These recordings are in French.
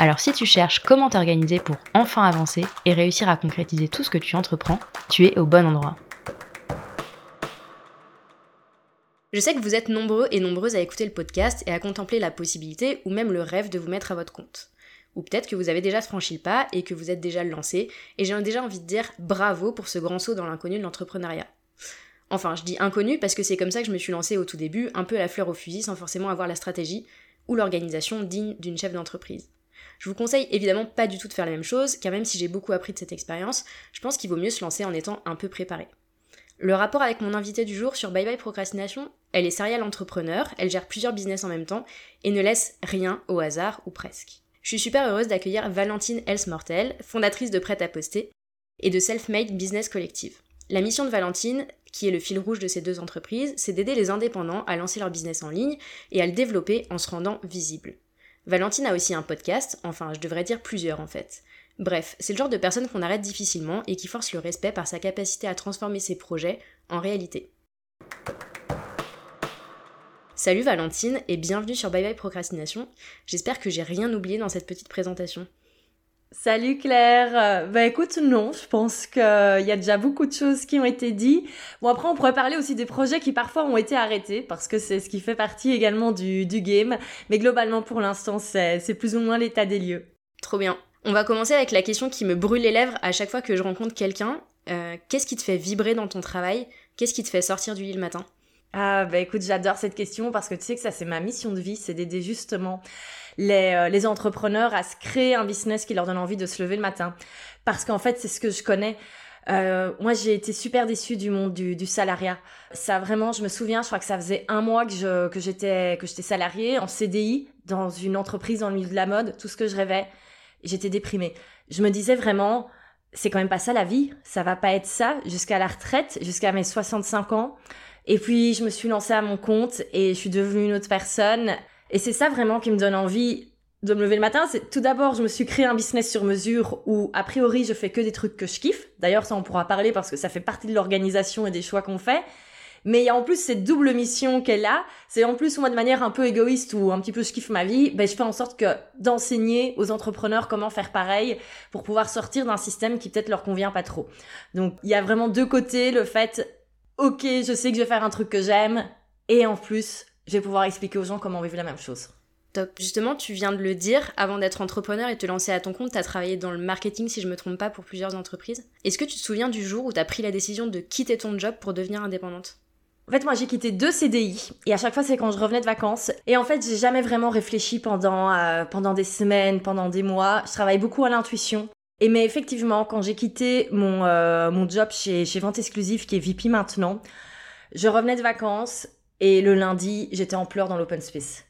Alors si tu cherches comment t'organiser pour enfin avancer et réussir à concrétiser tout ce que tu entreprends, tu es au bon endroit. Je sais que vous êtes nombreux et nombreuses à écouter le podcast et à contempler la possibilité ou même le rêve de vous mettre à votre compte. Ou peut-être que vous avez déjà franchi le pas et que vous êtes déjà lancé, et j'ai déjà envie de dire bravo pour ce grand saut dans l'inconnu de l'entrepreneuriat. Enfin, je dis inconnu parce que c'est comme ça que je me suis lancée au tout début, un peu à la fleur au fusil sans forcément avoir la stratégie ou l'organisation digne d'une chef d'entreprise. Je vous conseille évidemment pas du tout de faire la même chose, car même si j'ai beaucoup appris de cette expérience, je pense qu'il vaut mieux se lancer en étant un peu préparé. Le rapport avec mon invité du jour sur Bye Bye Procrastination, elle est serial entrepreneur, elle gère plusieurs business en même temps et ne laisse rien au hasard ou presque. Je suis super heureuse d'accueillir Valentine Elsmortel, fondatrice de Prêt à Poster et de Self-Made Business Collective. La mission de Valentine, qui est le fil rouge de ces deux entreprises, c'est d'aider les indépendants à lancer leur business en ligne et à le développer en se rendant visible. Valentine a aussi un podcast, enfin je devrais dire plusieurs en fait. Bref, c'est le genre de personne qu'on arrête difficilement et qui force le respect par sa capacité à transformer ses projets en réalité. Salut Valentine et bienvenue sur Bye Bye Procrastination. J'espère que j'ai rien oublié dans cette petite présentation. Salut Claire. Bah écoute, non, je pense qu'il y a déjà beaucoup de choses qui ont été dites. Bon après, on pourrait parler aussi des projets qui parfois ont été arrêtés parce que c'est ce qui fait partie également du, du game. Mais globalement, pour l'instant, c'est plus ou moins l'état des lieux. Trop bien. On va commencer avec la question qui me brûle les lèvres à chaque fois que je rencontre quelqu'un. Euh, qu'est-ce qui te fait vibrer dans ton travail? Qu'est-ce qui te fait sortir du lit le matin? Ah bah écoute, j'adore cette question parce que tu sais que ça c'est ma mission de vie, c'est d'aider justement les, euh, les entrepreneurs à se créer un business qui leur donne envie de se lever le matin. Parce qu'en fait c'est ce que je connais. Euh, moi, j'ai été super déçue du monde du, du, salariat. Ça vraiment, je me souviens, je crois que ça faisait un mois que je que j'étais que j'étais salariée en CDI dans une entreprise dans le milieu de la mode. Tout ce que je rêvais, j'étais déprimée. Je me disais vraiment, c'est quand même pas ça la vie, ça va pas être ça jusqu'à la retraite, jusqu'à mes 65 ans. Et puis je me suis lancée à mon compte et je suis devenue une autre personne. Et c'est ça vraiment qui me donne envie de me lever le matin. C'est tout d'abord, je me suis créé un business sur mesure où a priori je fais que des trucs que je kiffe. D'ailleurs, ça on pourra parler parce que ça fait partie de l'organisation et des choix qu'on fait. Mais il y a en plus cette double mission qu'elle a. C'est en plus, moi, de manière un peu égoïste ou un petit peu je kiffe ma vie, ben, je fais en sorte que d'enseigner aux entrepreneurs comment faire pareil pour pouvoir sortir d'un système qui peut-être leur convient pas trop. Donc, il y a vraiment deux côtés. Le fait, ok, je sais que je vais faire un truc que j'aime. Et en plus, je vais pouvoir expliquer aux gens comment vivre la même chose. Top. Justement, tu viens de le dire, avant d'être entrepreneur et te lancer à ton compte, tu as travaillé dans le marketing, si je me trompe pas, pour plusieurs entreprises. Est-ce que tu te souviens du jour où tu as pris la décision de quitter ton job pour devenir indépendante? En fait, moi, j'ai quitté deux CDI et à chaque fois, c'est quand je revenais de vacances. Et en fait, j'ai jamais vraiment réfléchi pendant euh, pendant des semaines, pendant des mois. Je travaille beaucoup à l'intuition. Et mais effectivement, quand j'ai quitté mon euh, mon job chez chez Vente Exclusive, qui est VP maintenant, je revenais de vacances et le lundi, j'étais en pleurs dans l'open space.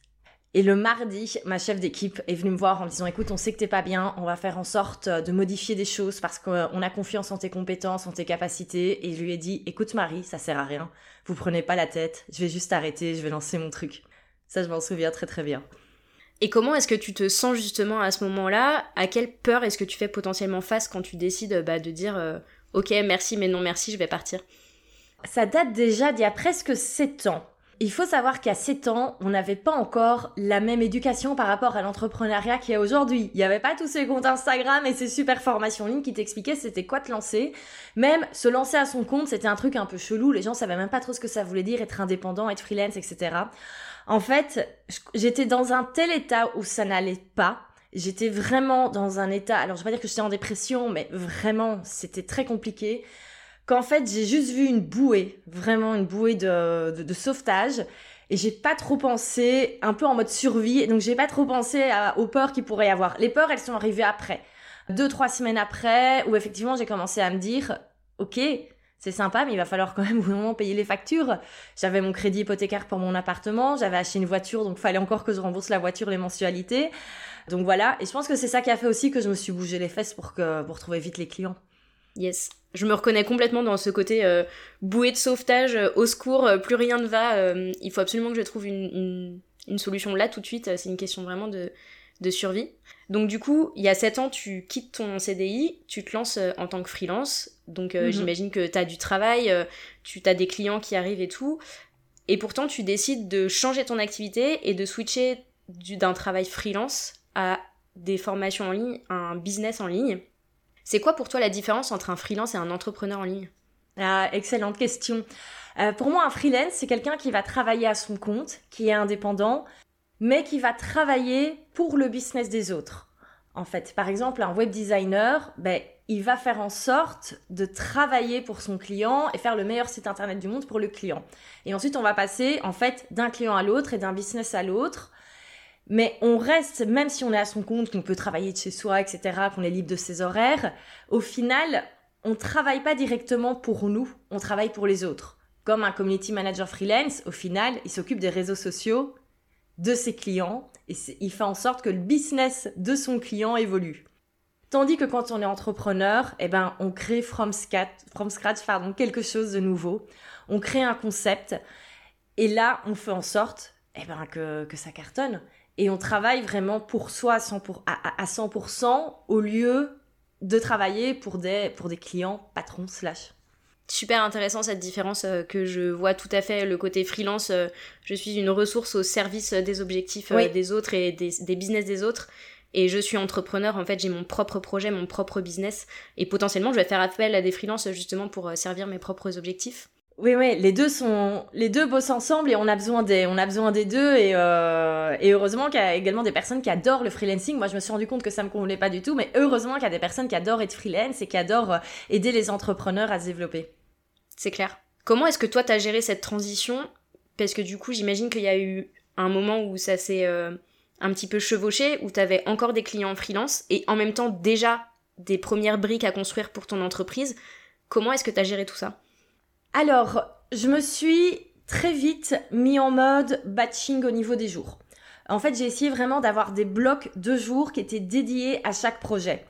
Et le mardi, ma chef d'équipe est venue me voir en me disant écoute, on sait que t'es pas bien, on va faire en sorte de modifier des choses parce qu'on a confiance en tes compétences, en tes capacités. Et je lui ai dit écoute Marie, ça sert à rien, vous prenez pas la tête, je vais juste arrêter, je vais lancer mon truc. Ça, je m'en souviens très très bien. Et comment est-ce que tu te sens justement à ce moment-là? À quelle peur est-ce que tu fais potentiellement face quand tu décides bah, de dire euh, ok merci mais non merci, je vais partir? Ça date déjà d'il y a presque 7 ans. Il faut savoir qu'à 7 ans, on n'avait pas encore la même éducation par rapport à l'entrepreneuriat qu'il y a aujourd'hui. Il n'y avait pas tous ces comptes Instagram et ces super formations en ligne qui t'expliquaient c'était quoi te lancer. Même se lancer à son compte, c'était un truc un peu chelou. Les gens savaient même pas trop ce que ça voulait dire être indépendant, être freelance, etc. En fait, j'étais dans un tel état où ça n'allait pas. J'étais vraiment dans un état, alors je vais pas dire que j'étais en dépression, mais vraiment, c'était très compliqué qu'en fait j'ai juste vu une bouée, vraiment une bouée de, sauvetage. Et j'ai pas trop pensé, un peu en mode survie, donc j'ai pas trop pensé aux peurs qu'il pourrait y avoir. Les peurs, elles sont arrivées après. Deux, trois semaines après, où effectivement j'ai commencé à me dire, ok, c'est sympa, mais il va falloir quand même au moment payer les factures. J'avais mon crédit hypothécaire pour mon appartement, j'avais acheté une voiture, donc fallait encore que je rembourse la voiture, les mensualités. Donc voilà, et je pense que c'est ça qui a fait aussi que je me suis bougé les fesses pour, que, pour trouver vite les clients. Yes. Je me reconnais complètement dans ce côté euh, bouée de sauvetage, euh, au secours, euh, plus rien ne va. il faut absolument que je trouve une, une, une solution là tout de suite. C'est une question vraiment de, de survie. Donc du coup, il y a 7 ans, tu quittes ton CDI, tu te lances en tant que freelance. Donc mhm. j'imagine que tu as du travail, tu as des clients qui arrivent et tout. Et pourtant, tu décides de changer ton activité et de switcher d'un travail freelance à des formations en ligne, un business en ligne. C'est quoi pour toi la différence entre un freelance et un entrepreneur en ligne? Ah, Excellente question. Euh, pour moi, un freelance, c'est quelqu'un qui va travailler à son compte, qui est indépendant, mais qui va travailler pour le business des autres. En fait, par exemple, un web designer, ben, il va faire en sorte de travailler pour son client et faire le meilleur site internet du monde pour le client. Et ensuite, on va passer en fait d'un client à l'autre et d'un business à l'autre. Mais on reste, même si on est à son compte, qu'on peut travailler de chez soi, etc., qu'on est libre de ses horaires, au final, on travaille pas directement pour nous, on travaille pour les autres. Comme un community manager freelance, au final, il s'occupe des réseaux sociaux de ses clients et il fait en sorte que le business de son client évolue. Tandis que quand on est entrepreneur, eh ben, on crée from scratch, from scratch pardon, quelque chose de nouveau. On crée un concept et là, on fait en sorte eh ben, que, que ça cartonne et on travaille vraiment pour soi à 100%, au lieu de travailler pour des, pour des clients patrons slash. Super intéressant cette différence euh, que je vois tout à fait le côté freelance. Euh, je suis une ressource au service des objectifs euh, des autres et des, des business des autres. Et je suis entrepreneur, en fait, j'ai mon propre projet, mon propre business. Et potentiellement, je vais faire appel à des freelances justement pour servir mes propres objectifs. Oui, oui, les deux sont, les deux bossent ensemble et on a besoin des, on a besoin des deux et, euh, et heureusement qu'il y a également des personnes qui adorent le freelancing. Moi, je me suis rendu compte que ça me convenait pas du tout, mais heureusement qu'il y a des personnes qui adorent être freelance et qui adorent euh, aider les entrepreneurs à se développer. C'est clair. Comment est-ce que toi t'as géré cette transition? Parce que du coup, j'imagine qu'il y a eu un moment où ça s'est euh, un petit peu chevauché, où t'avais encore des clients freelance et en même temps déjà des premières briques à construire pour ton entreprise. Comment est-ce que t'as géré tout ça? Alors, je me suis très vite mis en mode batching au niveau des jours. En fait, j'ai essayé vraiment d'avoir des blocs de jours qui étaient dédiés à chaque projet.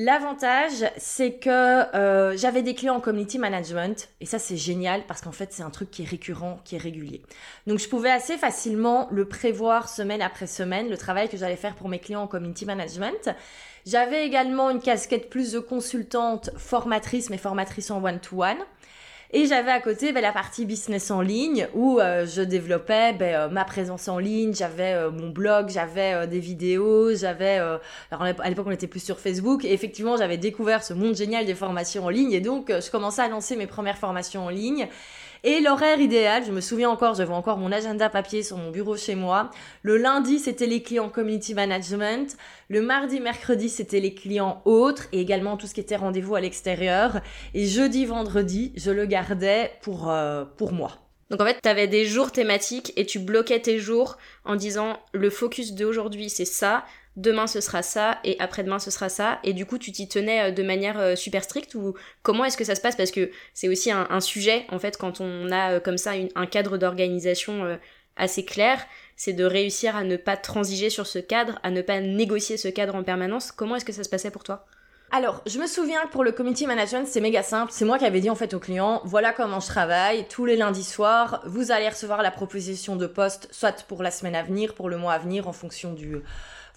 L'avantage, c'est que euh, j'avais des clients en community management et ça c'est génial parce qu'en fait c'est un truc qui est récurrent, qui est régulier. Donc je pouvais assez facilement le prévoir semaine après semaine, le travail que j'allais faire pour mes clients en community management. J'avais également une casquette plus de consultante, formatrice, mais formatrice en one-to-one. one to one et j'avais à côté ben, la partie business en ligne où euh, je développais ben, euh, ma présence en ligne, j'avais euh, mon blog, j'avais des vidéos, j'avais... alors à l'époque on était plus sur Facebook. Et effectivement j'avais découvert ce monde génial des formations en ligne. Et donc je commençais à lancer mes premières formations en ligne. Et l'horaire idéal, je me souviens encore, je vois encore mon agenda papier sur mon bureau chez moi. Le lundi, c'était les clients community management. Le mardi, mercredi, c'était les clients autres et également tout ce qui était rendez-vous à l'extérieur. Et jeudi, vendredi, je le gardais pour, euh, pour moi. Donc en fait, tu avais des jours thématiques et tu bloquais tes jours en disant le focus d'aujourd'hui c'est ça, demain ce sera ça et après-demain ce sera ça et du coup tu t'y tenais euh, de manière euh, super stricte ou comment est-ce que ça se passe? Parce que c'est aussi un, sujet en fait quand on a euh, comme ça un cadre d'organisation assez clair c'est de réussir à ne pas transiger sur ce cadre à ne pas négocier ce cadre en permanence comment est-ce que ça se passait pour toi? Alors, je me souviens que pour le community management, c'est méga simple. C'est moi qui avais dit en fait aux clients, voilà comment je travaille. Tous les lundis soirs, vous allez recevoir la proposition de poste, soit pour la semaine à venir, pour le mois à venir, en fonction du,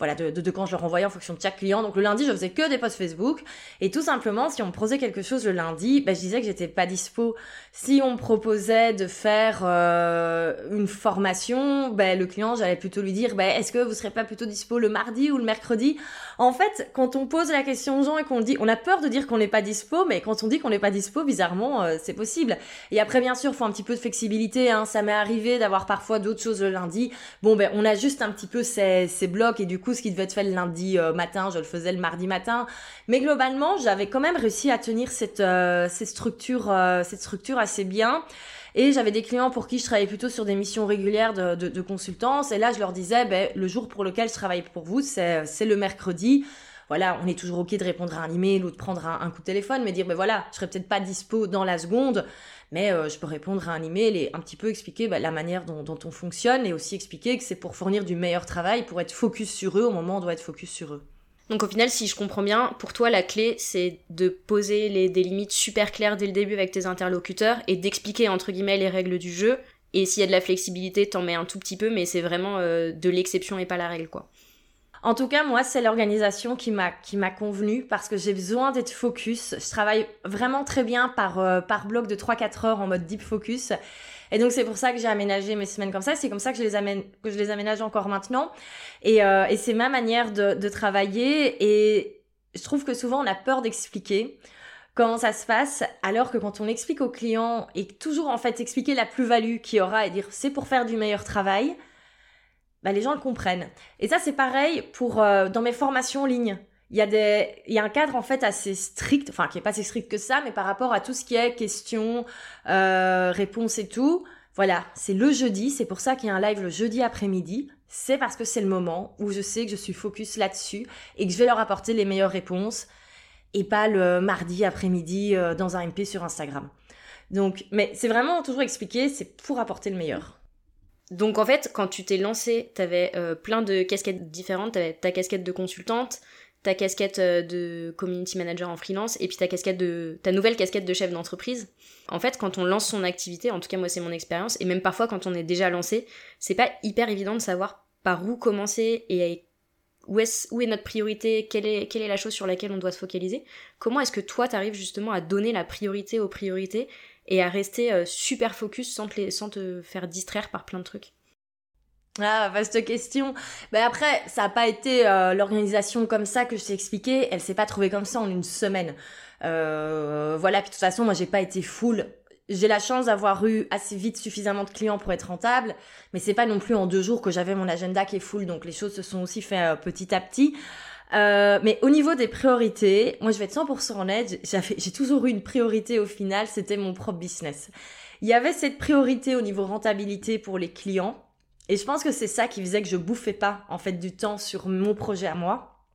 voilà, de, quand je leur envoyais en fonction de chaque client. Donc le lundi, je faisais que des posts Facebook. Et tout simplement, si on me proposait quelque chose le lundi, ben, je disais que j'étais pas dispo. Si on me proposait de faire euh, une formation, ben, le client, j'allais plutôt lui dire, ben, est-ce que vous serez pas plutôt dispo le mardi ou le mercredi? En fait, quand on pose la question aux gens et qu'on dit, on a peur de dire qu'on n'est pas dispo, mais quand on dit qu'on n'est pas dispo, bizarrement, euh, c'est possible. Et après, bien sûr, faut un petit peu de flexibilité. Hein. Ça m'est arrivé d'avoir parfois d'autres choses le lundi. Bon, ben, on a juste un petit peu ces blocs et du coup, ce qui devait être fait le lundi euh, matin, je le faisais le mardi matin. Mais globalement, j'avais quand même réussi à tenir cette, euh, cette, structure, euh, cette structure assez bien. Et j'avais des clients pour qui je travaillais plutôt sur des missions régulières de, de, consultance. Et là, je leur disais, ben, le jour pour lequel je travaille pour vous, c'est le mercredi. voilà, on est toujours ok de répondre à un email ou de prendre un, coup de téléphone, mais dire ben voilà, je serai peut-être pas dispo dans la seconde, mais euh, je peux répondre à un email et un petit peu expliquer bah, la manière dont, on fonctionne et aussi expliquer que c'est pour fournir du meilleur travail, pour être focus sur eux au moment où on doit être focus sur eux. Donc au final, si je comprends bien, pour toi, la clé, c'est de poser des limites super claires dès le début avec tes interlocuteurs et d'expliquer, entre guillemets, les règles du jeu. Et s'il y a de la flexibilité, t'en mets un tout petit peu, mais c'est vraiment euh, de l'exception et pas la règle, quoi. En tout cas, moi, c'est l'organisation qui m'a qui m'a convenu parce que j'ai besoin d'être focus. Je travaille vraiment très bien par euh, par bloc de 3-4 heures en mode deep focus. Et donc c'est pour ça que j'ai aménagé mes semaines comme ça. C'est comme ça que je les amène, que je les aménage encore maintenant. Et, euh, et c'est ma manière de, de travailler. Et je trouve que souvent on a peur d'expliquer comment ça se passe, alors que quand on explique au client et toujours en fait expliquer la plus-value qu'il y aura et dire c'est pour faire du meilleur travail, bah les gens le comprennent. Et ça c'est pareil pour euh, dans mes formations en ligne. Il y a des il y a un cadre en fait assez strict, enfin qui est pas si strict que ça, mais par rapport à tout ce qui est questions, euh, réponses et tout. Voilà, c'est le jeudi, c'est pour ça qu'il y a un live le jeudi après-midi. C'est parce que c'est le moment où je sais que je suis focus là-dessus et que je vais leur apporter les meilleures réponses et pas le mardi après-midi euh, dans un MP sur Instagram. Donc, mais c'est vraiment toujours expliqué, c'est pour apporter le meilleur. Donc en fait, quand tu t'es lancé, t'avais euh, plein de casquettes différentes. T'avais ta casquette de consultante, ta casquette euh, de community manager en freelance, et puis ta casquette de ta nouvelle casquette de chef d'entreprise. En fait, quand on lance son activité, en tout cas moi c'est mon expérience, et même parfois quand on est déjà lancé, c'est pas hyper évident de savoir par où commencer et où est, où est notre priorité, quelle est, quelle est la chose sur laquelle on doit se focaliser. Comment est-ce que toi t'arrives justement à donner la priorité aux priorités et à rester euh, super focus sans te, faire distraire par plein de trucs ah, vaste question. Ben après, ça n'a pas été euh, l'organisation comme ça que je t'ai expliqué. Elle s'est pas trouvée comme ça en une semaine. Euh, voilà. Puis de toute façon, moi, j'ai pas été full. J'ai la chance d'avoir eu assez vite suffisamment de clients pour être rentable, mais c'est pas non plus en deux jours que j'avais mon agenda qui est full. Donc les choses se sont aussi fait petit à petit. Euh, mais au niveau des priorités, moi je vais être 100% honnête, j'ai toujours eu une priorité au final, c'était mon propre business. Il y avait cette priorité au niveau rentabilité pour les clients, et je pense que c'est ça qui faisait que je bouffais pas en fait du temps sur mon projet à moi.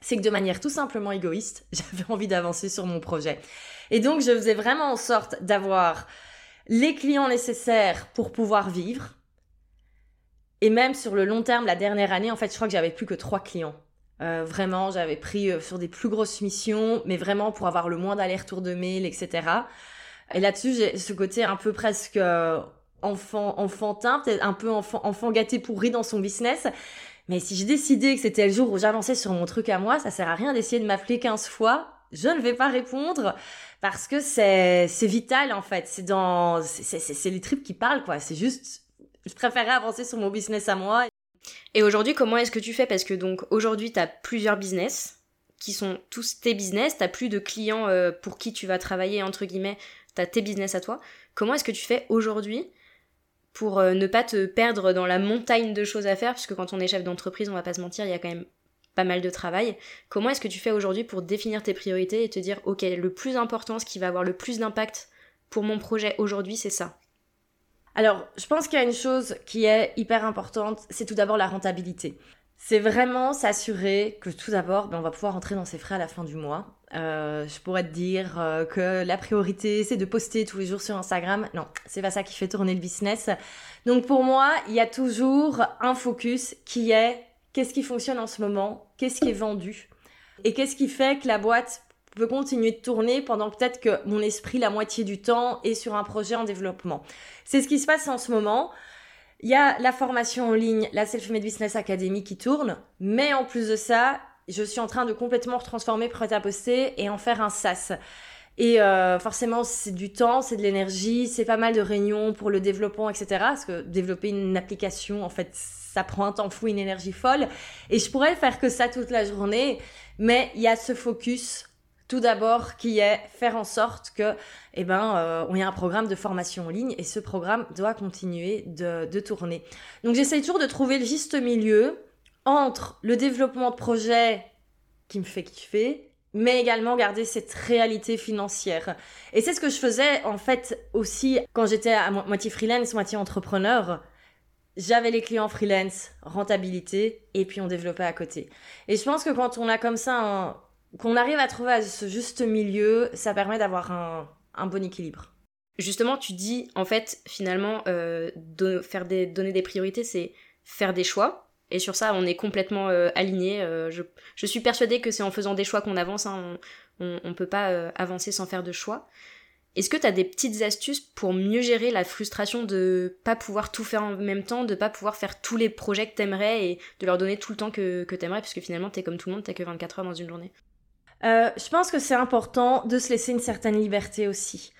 C'est que de manière tout simplement égoïste, j'avais envie d'avancer sur mon projet. Et donc je faisais vraiment en sorte d'avoir les clients nécessaires pour pouvoir vivre. Et même sur le long terme, la dernière année, en fait, je crois que j'avais plus que trois clients euh, vraiment, j'avais pris euh, sur des plus grosses missions, mais vraiment pour avoir le moins d'aller-retour de mail, etc. Et là-dessus, j'ai ce côté un peu presque euh, enfant, enfantin, peut-être un peu enfant, enfant gâté pourri dans son business. Mais si j'ai décidé que c'était le jour où j'avançais sur mon truc à moi, ça sert à rien d'essayer de m'appeler 15 fois. Je ne vais pas répondre parce que c'est, vital en fait. C'est dans, c'est les tripes qui parlent quoi. C'est juste, je préférais avancer sur mon business à moi et aujourd'hui, comment est-ce que tu fais? Parce que donc aujourd'hui, tu as plusieurs business qui sont tous tes business, t'as plus de clients euh, pour qui tu vas travailler, entre guillemets, t'as tes business à toi. Comment est-ce que tu fais aujourd'hui pour euh, ne pas te perdre dans la montagne de choses à faire? Puisque quand on est chef d'entreprise, on va pas se mentir, il y a quand même pas mal de travail. Comment est-ce que tu fais aujourd'hui pour définir tes priorités et te dire, ok, le plus important, ce qui va avoir le plus d'impact pour mon projet aujourd'hui, c'est ça? Alors, je pense qu'il y a une chose qui est hyper importante, c'est tout d'abord la rentabilité. C'est vraiment s'assurer que tout d'abord, ben, on va pouvoir rentrer dans ses frais à la fin du mois. Euh, je pourrais te dire euh, que la priorité, c'est de poster tous les jours sur Instagram. Non, c'est pas ça qui fait tourner le business. Donc pour moi, il y a toujours un focus qui est qu'est-ce qui fonctionne en ce moment, qu'est-ce qui est vendu, et qu'est-ce qui fait que la boîte peut continuer de tourner pendant peut-être que mon esprit, la moitié du temps, est sur un projet en développement. C'est ce qui se passe en ce moment. Il y a la formation en ligne, la Self-Made Business Academy qui tourne, mais en plus de ça, je suis en train de complètement transformer prêt à poster et en faire un SaaS. Et euh, forcément, c'est du temps, c'est de l'énergie, c'est pas mal de réunions pour le développement, etc. Parce que développer une application, en fait, ça prend un temps fou, une énergie folle. Et je pourrais faire que ça toute la journée, mais il y a ce focus tout d'abord, qui est faire en sorte que, eh ben, euh, on ait un programme de formation en ligne et ce programme doit continuer de, tourner. Donc, j'essaie toujours de trouver le juste milieu entre le développement de projet qui me fait kiffer, mais également garder cette réalité financière. Et c'est ce que je faisais, en fait, aussi quand j'étais à moitié freelance, moitié entrepreneur. j'avais les clients freelance, rentabilité, et puis on développait à côté. Et je pense que quand on a comme ça, qu'on arrive à trouver ce juste milieu, ça permet d'avoir un, bon équilibre. Justement, tu dis, en fait, finalement, euh, faire des, donner des priorités, c'est faire des choix. Et sur ça, on est complètement euh, aligné. Euh, je, suis persuadée que c'est en faisant des choix qu'on avance. Hein. On ne peut pas avancer sans faire de choix. Est-ce que tu as des petites astuces pour mieux gérer la frustration de pas pouvoir tout faire en même temps, de pas pouvoir faire tous les projets que t'aimerais et de leur donner tout le temps que, que t'aimerais, puisque finalement t'es comme tout le monde, t'as que 24 heures dans une journée euh, Je pense que c'est important de se laisser une certaine liberté aussi.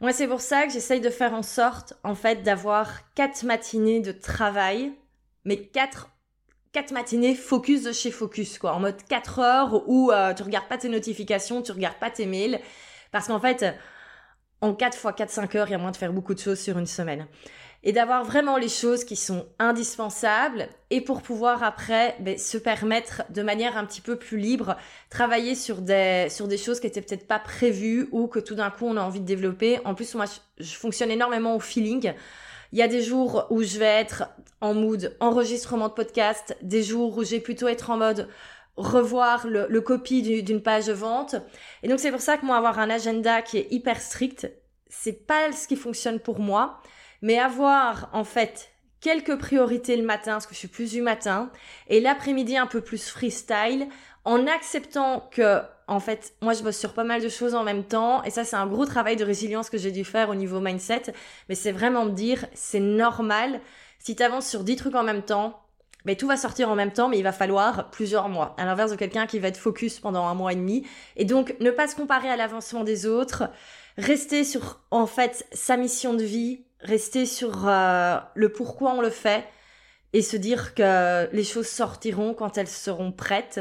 Moi, c'est pour ça que j'essaye de faire en sorte, en fait, d'avoir quatre matinées de travail, mais quatre quatre matinées focus de chez focus, quoi, en mode 4 heures où euh, tu regardes pas tes notifications, tu regardes pas tes mails, parce qu'en fait, en 4 fois 4-5 heures, il y a moins de faire beaucoup de choses sur une semaine. Et d'avoir vraiment les choses qui sont indispensables et pour pouvoir après ben, se permettre de manière un petit peu plus libre travailler sur des, sur des choses qui étaient peut-être pas prévues ou que tout d'un coup on a envie de développer. En plus, moi, je, fonctionne énormément au feeling. Il y a des jours où je vais être en mood enregistrement de podcast, des jours où je vais plutôt être en mode revoir le, le copie d'une page vente. Et donc c'est pour ça que moi avoir un agenda qui est hyper strict, c'est pas ce qui fonctionne pour moi, mais avoir en fait quelques priorités le matin parce que je suis plus du matin et l'après-midi un peu plus freestyle en acceptant que en fait moi je bosse sur pas mal de choses en même temps et ça c'est un gros travail de résilience que j'ai dû faire au niveau mindset mais c'est vraiment me dire c'est normal si tu avances sur 10 trucs en même temps mais tout va sortir en même temps, mais il va falloir plusieurs mois. À l'inverse de quelqu'un qui va être focus pendant un mois et demi. Et donc, ne pas se comparer à l'avancement des autres, rester sur, en fait, sa mission de vie, rester sur euh, le pourquoi on le fait, et se dire que les choses sortiront quand elles seront prêtes,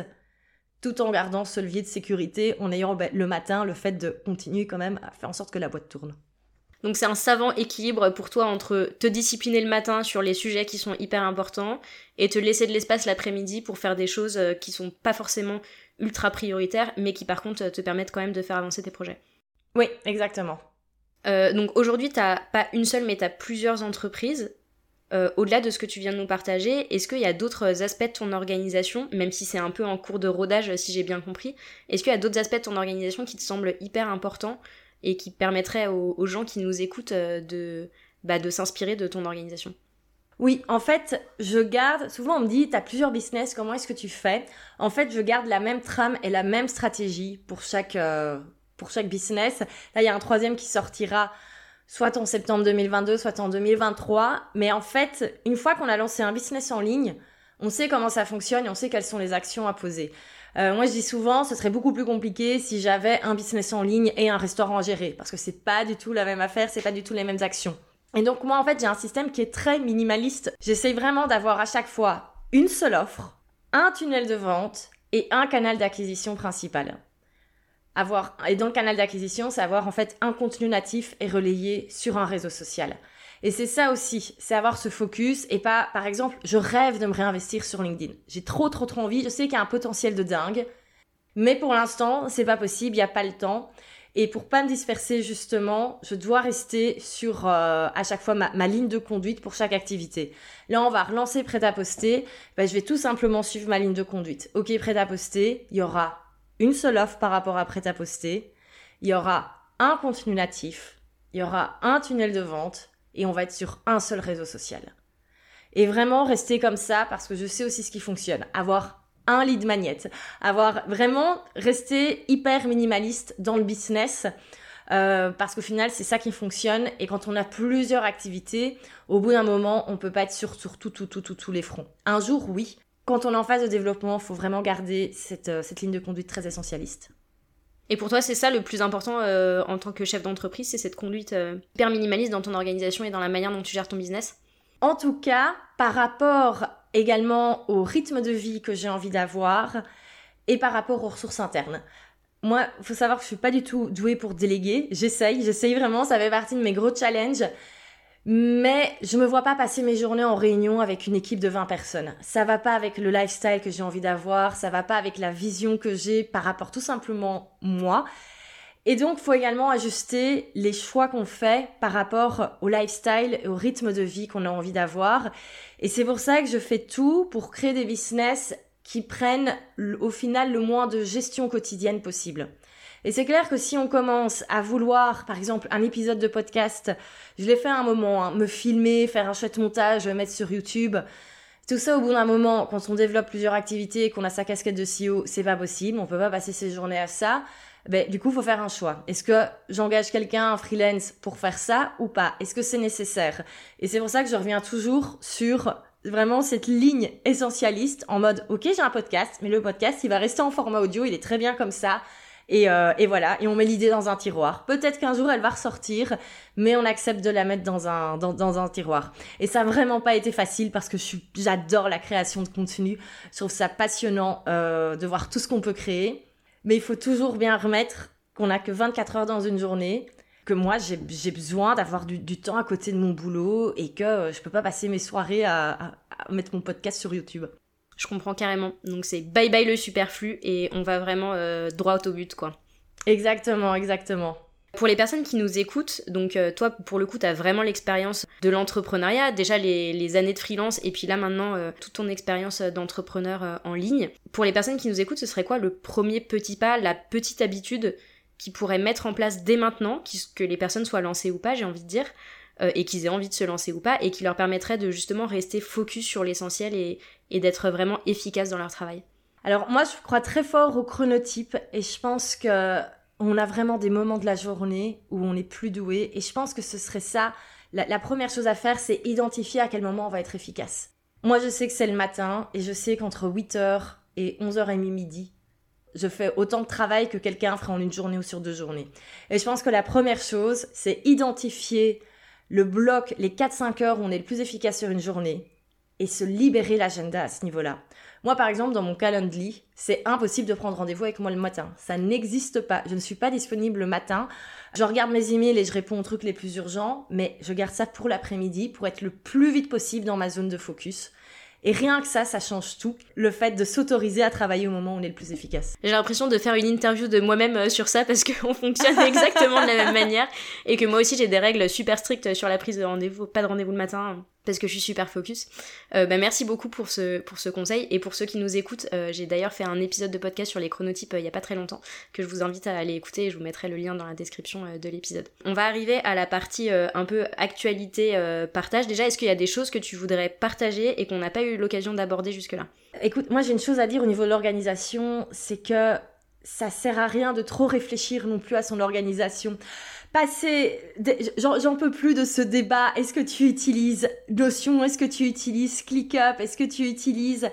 tout en gardant ce levier de sécurité, en ayant ben, le matin le fait de continuer quand même à faire en sorte que la boîte tourne. Donc c'est un savant équilibre pour toi entre te discipliner le matin sur les sujets qui sont hyper importants et te laisser de l'espace l'après-midi pour faire des choses euh, qui sont pas forcément ultra prioritaires mais qui par contre te permettent quand même de faire avancer tes projets. Oui, exactement. Euh, donc aujourd'hui t'as pas une seule mais t'as plusieurs entreprises. Euh, au-delà de ce que tu viens de nous partager, est-ce qu'il y a d'autres aspects de ton organisation, même si c'est un peu en cours de rodage si j'ai bien compris, est-ce qu'il y a d'autres aspects de ton organisation qui te semblent hyper importants et qui permettrait aux, gens qui nous écoutent euh, de, bah, de s'inspirer de ton organisation? Oui, en fait, je garde, souvent on me dit, tu as plusieurs business, comment est-ce que tu fais? En fait, je garde la même trame et la même stratégie pour chaque, pour chaque business. Là, il y a un troisième qui sortira soit en septembre 2022, soit en 2023. Mais en fait, une fois qu'on a lancé un business en ligne, on sait comment ça fonctionne et on sait quelles sont les actions à poser. Euh, moi, je dis souvent, ce serait beaucoup plus compliqué si j'avais un business en ligne et un restaurant à gérer, parce que c'est pas du tout la même affaire, c'est pas du tout les mêmes actions. Et donc moi, en fait, j'ai un système qui est très minimaliste. J'essaye vraiment d'avoir à chaque fois une seule offre, un tunnel de vente et un canal d'acquisition principal. Avoir, et dans le canal d'acquisition, c'est avoir en fait un contenu natif et relayé sur un réseau social. Et c'est ça aussi, c'est avoir ce focus et pas, par exemple, je rêve de me réinvestir sur LinkedIn. J'ai trop, trop, trop envie. Je sais qu'il y a un potentiel de dingue. Mais pour l'instant, c'est pas possible, il n'y a pas le temps. Et pour pas me disperser, justement, je dois rester sur euh, à chaque fois ma, ligne de conduite pour chaque activité. Là, on va relancer prêt à poster. Ben, je vais tout simplement suivre ma ligne de conduite. Ok, prêt à poster, il y aura une seule offre par rapport à prêt à poster. Il y aura un contenu natif. Il y aura un tunnel de vente et on va être sur un seul réseau social. Et vraiment rester comme ça parce que je sais aussi ce qui fonctionne. Avoir un lead magnet, avoir vraiment rester hyper minimaliste dans le business. Euh, parce qu'au final, c'est ça qui fonctionne. Et quand on a plusieurs activités, au bout d'un moment, on peut pas être sur, sur tout, tout, tout, tout, tous les fronts. Un jour, oui. Quand on est en phase de développement, il faut vraiment garder cette, euh, cette ligne de conduite très essentialiste. Et pour toi, c'est ça le plus important euh, en tant que chef d'entreprise, c'est cette conduite euh, hyper minimaliste dans ton organisation et dans la manière dont tu gères ton business? En tout cas, par rapport également au rythme de vie que j'ai envie d'avoir et par rapport aux ressources internes. Moi, il faut savoir que je suis pas du tout douée pour déléguer. J'essaye, j'essaye vraiment, ça fait partie de mes gros challenges. Mais je me vois pas passer mes journées en réunion avec une équipe de 20 personnes. Ça va pas avec le lifestyle que j'ai envie d'avoir, ça va pas avec la vision que j'ai par rapport tout simplement moi. Et donc, faut également ajuster les choix qu'on fait par rapport au lifestyle et au rythme de vie qu'on a envie d'avoir. Et c'est pour ça que je fais tout pour créer des business qui prennent au final le moins de gestion quotidienne possible. Et c'est clair que si on commence à vouloir, par exemple, un épisode de podcast, je l'ai fait à un moment, hein, me filmer, faire un chouette montage, mettre sur YouTube, tout ça au bout d'un moment, quand on développe plusieurs activités, qu'on a sa casquette de CEO, c'est pas possible, on peut pas passer ses journées à ça. Ben, du coup, faut faire un choix. Est-ce que j'engage quelqu'un, un freelance, pour faire ça ou pas? Est-ce que c'est nécessaire? Et c'est pour ça que je reviens toujours sur vraiment cette ligne essentialiste en mode, ok, j'ai un podcast, mais le podcast, il va rester en format audio, il est très bien comme ça. Et, euh, et voilà, et on met l'idée dans un tiroir. Peut-être qu'un jour elle va ressortir, mais on accepte de la mettre dans un, dans, un tiroir. Et ça n'a vraiment pas été facile parce que j'adore la création de contenu. Je trouve ça passionnant euh, de voir tout ce qu'on peut créer. Mais il faut toujours bien remettre qu'on n'a que 24 heures dans une journée, que moi j'ai besoin d'avoir du, du, temps à côté de mon boulot et que euh, je peux pas passer mes soirées à, à, à mettre mon podcast sur YouTube. Je comprends carrément. Donc c'est bye bye le superflu et on va vraiment euh, droit au but quoi. Exactement, exactement. Pour les personnes qui nous écoutent, donc euh, toi pour le coup tu as vraiment l'expérience de l'entrepreneuriat, déjà les, les, années de freelance et puis là maintenant euh, toute ton expérience d'entrepreneur en ligne. Pour les personnes qui nous écoutent, ce serait quoi le premier petit pas, la petite habitude qui pourrait mettre en place dès maintenant, que les personnes soient lancées ou pas, j'ai envie de dire, euh, et qu'ils aient envie de se lancer ou pas, et qui leur permettrait de justement rester focus sur l'essentiel et, d'être vraiment efficace dans leur travail. Alors moi, je crois très fort au chronotype, et je pense que on a vraiment des moments de la journée où on est plus doué, et je pense que ce serait ça. La, la première chose à faire, c'est identifier à quel moment on va être efficace. Moi, je sais que c'est le matin, et je sais qu'entre 8h et 11h30 midi, je fais autant de travail que quelqu'un fera en une journée ou sur deux journées. Et je pense que la première chose, c'est identifier le bloc, les 4-5 heures où on est le plus efficace sur une journée et se libérer l'agenda à ce niveau-là. Moi, par exemple, dans mon calendrier, c'est impossible de prendre rendez-vous avec moi le matin. Ça n'existe pas. Je ne suis pas disponible le matin. Je regarde mes emails et je réponds aux trucs les plus urgents, mais je garde ça pour l'après-midi pour être le plus vite possible dans ma zone de focus. Et rien que ça, ça change tout. Le fait de s'autoriser à travailler au moment où on est le plus efficace. J'ai l'impression de faire une interview de moi-même euh, sur ça parce qu'on fonctionne exactement de la même manière et que moi aussi j'ai des règles super strictes sur la prise de rendez-vous. Pas de rendez-vous le matin, parce que je suis super focus. Euh, bah, merci beaucoup pour ce, pour ce conseil. Et pour ceux qui nous écoutent, euh, j'ai d'ailleurs fait un épisode de podcast sur les chronotypes euh, il y a pas très longtemps, que je vous invite à aller écouter et je vous mettrai le lien dans la description de l'épisode. On va arriver à la partie un peu actualité partage. Déjà, est-ce qu'il y a des choses que tu voudrais partager et qu'on n'a pas eu l'occasion d'aborder jusque-là? Écoute, moi j'ai une chose à dire au niveau de l'organisation, c'est que ça sert à rien de trop réfléchir non plus à son organisation passer, j'en peux plus de ce débat. Est-ce que tu utilises Notion? Est-ce que tu utilises ClickUp? Est-ce que tu utilises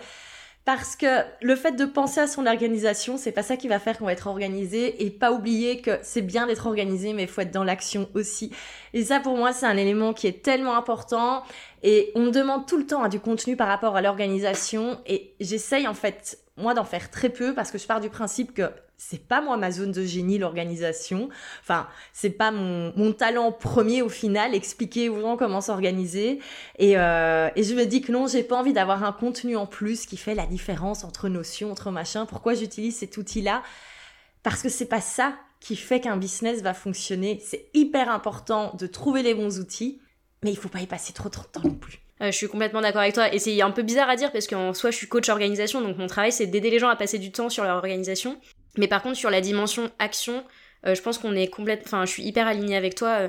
parce que le fait de penser à son organisation, c'est pas ça qui va faire qu'on va être organisé et pas oublier que c'est bien d'être organisé, mais il faut être dans l'action aussi. Et ça, pour moi, c'est un élément qui est tellement important. Et on me demande tout le temps hein, du contenu par rapport à l'organisation et j'essaye en fait, moi, d'en faire très peu parce que je pars du principe que c'est pas moi ma zone de génie l'organisation. Enfin, c'est pas mon, mon, talent premier au final, expliquer aux gens comment s'organiser. Et, euh, et je me dis que non, j'ai pas envie d'avoir un contenu en plus qui fait la différence entre notions, entre machin. Pourquoi j'utilise cet outil-là? Parce que c'est pas ça qui fait qu'un business va fonctionner. C'est hyper important de trouver les bons outils, mais il faut pas y passer trop de temps non plus. Euh, je suis complètement d'accord avec toi et c'est un peu bizarre à dire parce qu'en soi je suis coach organisation donc mon travail c'est d'aider les gens à passer du temps sur leur organisation mais par contre, sur la dimension action, euh, je pense qu'on est complète. Enfin, je suis hyper alignée avec toi.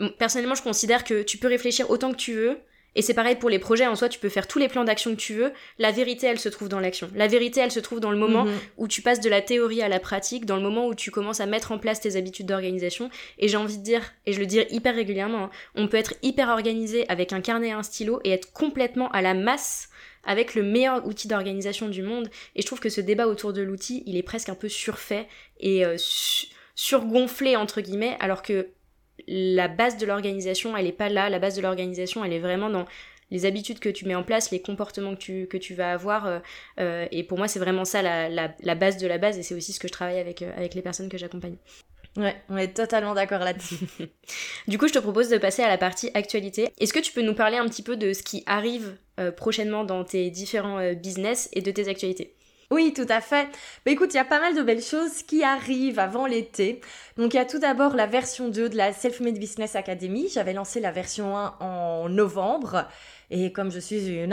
Euh, personnellement, je considère que tu peux réfléchir autant que tu veux. Et c'est pareil pour les projets, en soi, tu peux faire tous les plans d'action que tu veux. La vérité, elle se trouve dans l'action. La vérité, elle se trouve dans le moment Mhm. où tu passes de la théorie à la pratique, dans le moment où tu commences à mettre en place tes habitudes d'organisation. Et j'ai envie de dire, et je le dis hyper régulièrement, hein, on peut être hyper organisé avec un carnet et un stylo et être complètement à la masse avec le meilleur outil d'organisation du monde. Et je trouve que ce débat autour de l'outil, il est presque un peu surfait et euh, su- surgonflé, entre guillemets, alors que la base de l'organisation, elle est pas là. La base de l'organisation, elle est vraiment dans les habitudes que tu mets en place, les comportements que tu, vas avoir. euh, euh, et pour moi, c'est vraiment ça la, base de la base. Et c'est aussi ce que je travaille avec les personnes que j'accompagne. Ouais, on est totalement d'accord là-dessus. Du coup, je te propose de passer à la partie actualité. Est-ce que tu peux nous parler un petit peu de ce qui arrive euh, prochainement dans tes différents euh, business et de tes actualités? Oui, tout à fait. Mais écoute, il y a pas mal de belles choses qui arrivent avant l'été. Donc il y a tout d'abord la version 2 de la Self-Made Business Academy. J'avais lancé la version 1 en novembre. Et comme je suis une,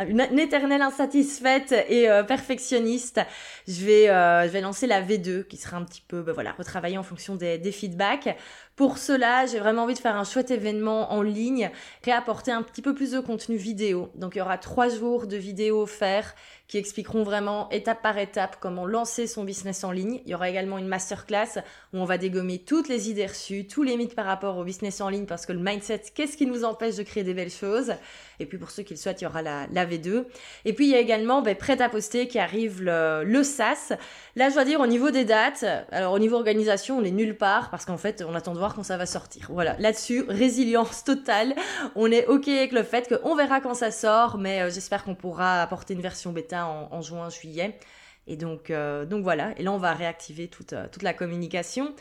une, éternelle insatisfaite et euh, perfectionniste, je vais, euh, je vais lancer la V2 qui sera un petit peu ben voilà, retravaillée en fonction des, des feedbacks. Pour cela, j'ai vraiment envie de faire un chouette événement en ligne, réapporter un petit peu plus de contenu vidéo. Donc il y aura trois jours de vidéos offerts qui expliqueront vraiment étape par étape comment lancer son business en ligne. Il y aura également une masterclass où on va dégommer toutes les idées reçues, tous les mythes par rapport au business en ligne parce que le mindset, qu'est-ce qui nous empêche de créer des belles choses? Et puis pour ceux qui le souhaitent, il y aura la, la V2. Et puis il y a également ben, prêt à poster qui arrive le, le SAS. Là, je dois dire au niveau des dates, alors au niveau organisation, on est nulle part parce qu'en fait, on attend de voir quand ça va sortir. Voilà, là-dessus, résilience totale. On est OK avec le fait qu'on verra quand ça sort, mais euh, j'espère qu'on pourra apporter une version bêta en, juin, juillet. Et donc, euh, donc voilà. Et là, on va réactiver toute, euh, toute la communication.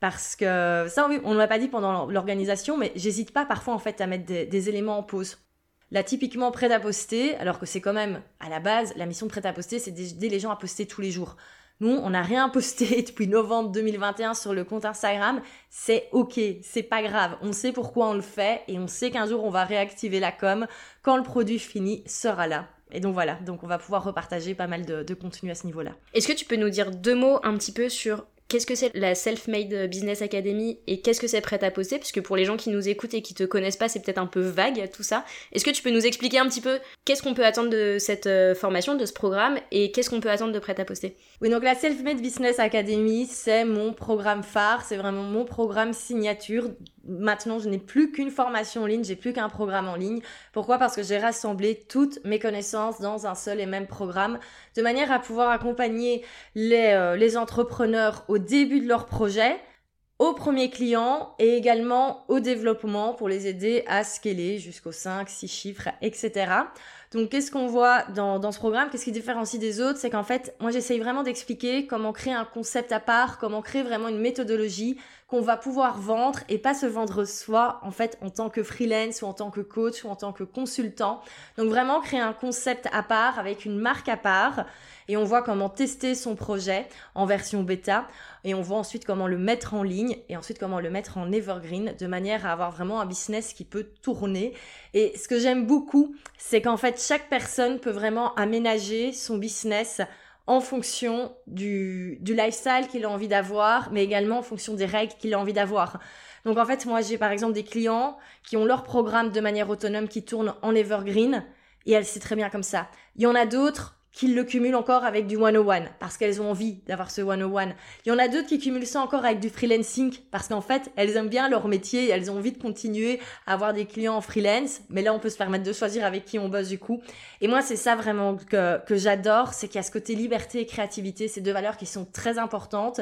Parce que ça, on ne l'a pas dit pendant l'organisation, mais j'hésite pas parfois en fait à mettre des, éléments en pause. Là, typiquement, prêt à poster, alors que c'est quand même, à la base, la mission de prêt à poster, c'est d'aider les gens à poster tous les jours. Nous, on n'a rien posté depuis novembre 2021 sur le compte Instagram. C'est ok, c'est pas grave. On sait pourquoi on le fait et on sait qu'un jour on va réactiver la com quand le produit fini sera là. Et donc voilà, donc on va pouvoir repartager pas mal de, de contenu à ce niveau-là. Est-ce que tu peux nous dire deux mots un petit peu sur qu'est-ce que c'est la Self-Made Business Academy et qu'est-ce que c'est prêt à poster? Parce que pour les gens qui nous écoutent et qui te connaissent pas, c'est peut-être un peu vague tout ça. Est-ce que tu peux nous expliquer un petit peu qu'est-ce qu'on peut attendre de cette euh, formation, de ce programme et qu'est-ce qu'on peut attendre de prêt à poster? Oui, donc la Self-Made Business Academy, c'est mon programme phare, c'est vraiment mon programme signature maintenant je n'ai plus qu'une formation en ligne, j'ai plus qu'un programme en ligne. Pourquoi? Parce que j'ai rassemblé toutes mes connaissances dans un seul et même programme, de manière à pouvoir accompagner les, euh, entrepreneurs au début de leur projet, au premier client et également au développement pour les aider à scaler jusqu'aux 5, 6 chiffres, etc. Donc, qu'est-ce qu'on voit dans, dans ce programme? Qu'est-ce qui différencie des autres? C'est qu'en fait, moi, j'essaye vraiment d'expliquer comment créer un concept à part, comment créer vraiment une méthodologie va pouvoir vendre et pas se vendre soi, en fait, en tant que freelance ou en tant que coach ou en tant que consultant. Donc, vraiment créer un concept à part avec une marque à part et on voit comment tester son projet en version bêta et on voit ensuite comment le mettre en ligne et ensuite comment le mettre en evergreen de manière à avoir vraiment un business qui peut tourner. Et ce que j'aime beaucoup, c'est qu'en fait chaque personne peut vraiment aménager son business en fonction du, du lifestyle qu'il a envie d'avoir, mais également en fonction des règles qu'il a envie d'avoir. Donc en fait, moi j'ai par exemple des clients qui ont leur programme de manière autonome qui tourne en evergreen et elle sait très bien comme ça. Il y en a d'autres qu'ils le cumulent encore avec du 101 parce qu'elles ont envie d'avoir ce 101. Il y en a d'autres qui cumulent ça encore avec du freelancing parce qu'en fait, elles aiment bien leur métier elles ont envie de continuer à avoir des clients en freelance. Mais là, on peut se permettre de choisir avec qui on bosse du coup. Et moi, c'est ça vraiment que, que j'adore, c'est qu'il y a ce côté liberté et créativité, ces deux valeurs qui sont très importantes.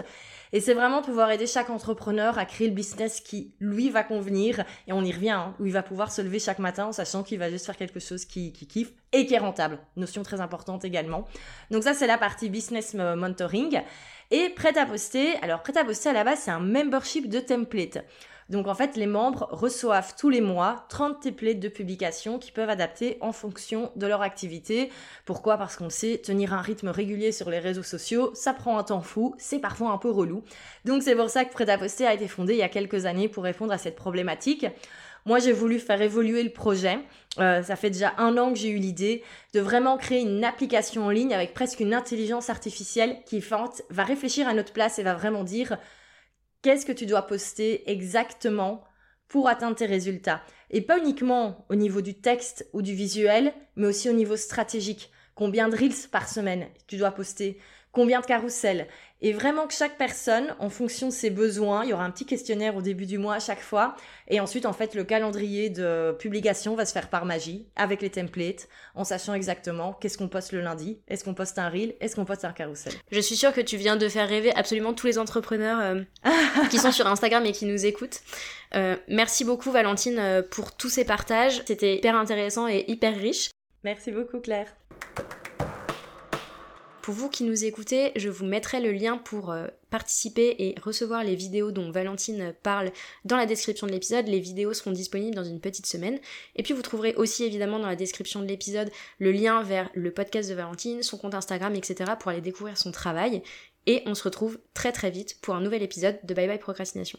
Et c'est vraiment pouvoir aider chaque entrepreneur à créer le business qui lui va convenir. Et on y revient, hein, où il va pouvoir se lever chaque matin en sachant qu'il va juste faire quelque chose qui, qui kiffe et qui est rentable. Notion très importante également. Donc ça, c'est la partie business mentoring. Et prêt à poster. Alors, prêt à poster à la base, c'est un membership de template. Donc en fait, les membres reçoivent tous les mois 30 templates de publication qui peuvent adapter en fonction de leur activité. Pourquoi? Parce qu'on sait tenir un rythme régulier sur les réseaux sociaux, ça prend un temps fou, c'est parfois un peu relou. Donc c'est pour ça que Prêt à poster a été fondé il y a quelques années pour répondre à cette problématique. Moi, j'ai voulu faire évoluer le projet. Euh, ça fait déjà un an que j'ai eu l'idée de vraiment créer une application en ligne avec presque une intelligence artificielle qui va réfléchir à notre place et va vraiment dire qu'est-ce que tu dois poster exactement pour atteindre tes résultats? Et pas uniquement au niveau du texte ou du visuel, mais aussi au niveau stratégique. Combien de reels par semaine tu dois poster? Combien de carousels et vraiment que chaque personne, en fonction de ses besoins, il y aura un petit questionnaire au début du mois à chaque fois. Et ensuite, en fait, le calendrier de publication va se faire par magie, avec les templates, en sachant exactement qu'est-ce qu'on poste le lundi, est-ce qu'on poste un reel, est-ce qu'on poste un carrousel? Je suis sûre que tu viens de faire rêver absolument tous les entrepreneurs euh, qui sont sur Instagram et qui nous écoutent. Euh, merci beaucoup Valentine euh, pour tous ces partages. C'était hyper intéressant et hyper riche. Merci beaucoup Claire. Pour vous qui nous écoutez, je vous mettrai le lien pour euh, participer et recevoir les vidéos dont Valentine parle dans la description de l'épisode. Les vidéos seront disponibles dans une petite semaine. Et puis vous trouverez aussi évidemment dans la description de l'épisode le lien vers le podcast de Valentine, son compte Instagram, etc. pour aller découvrir son travail. Et on se retrouve très très vite pour un nouvel épisode de Bye Bye Procrastination.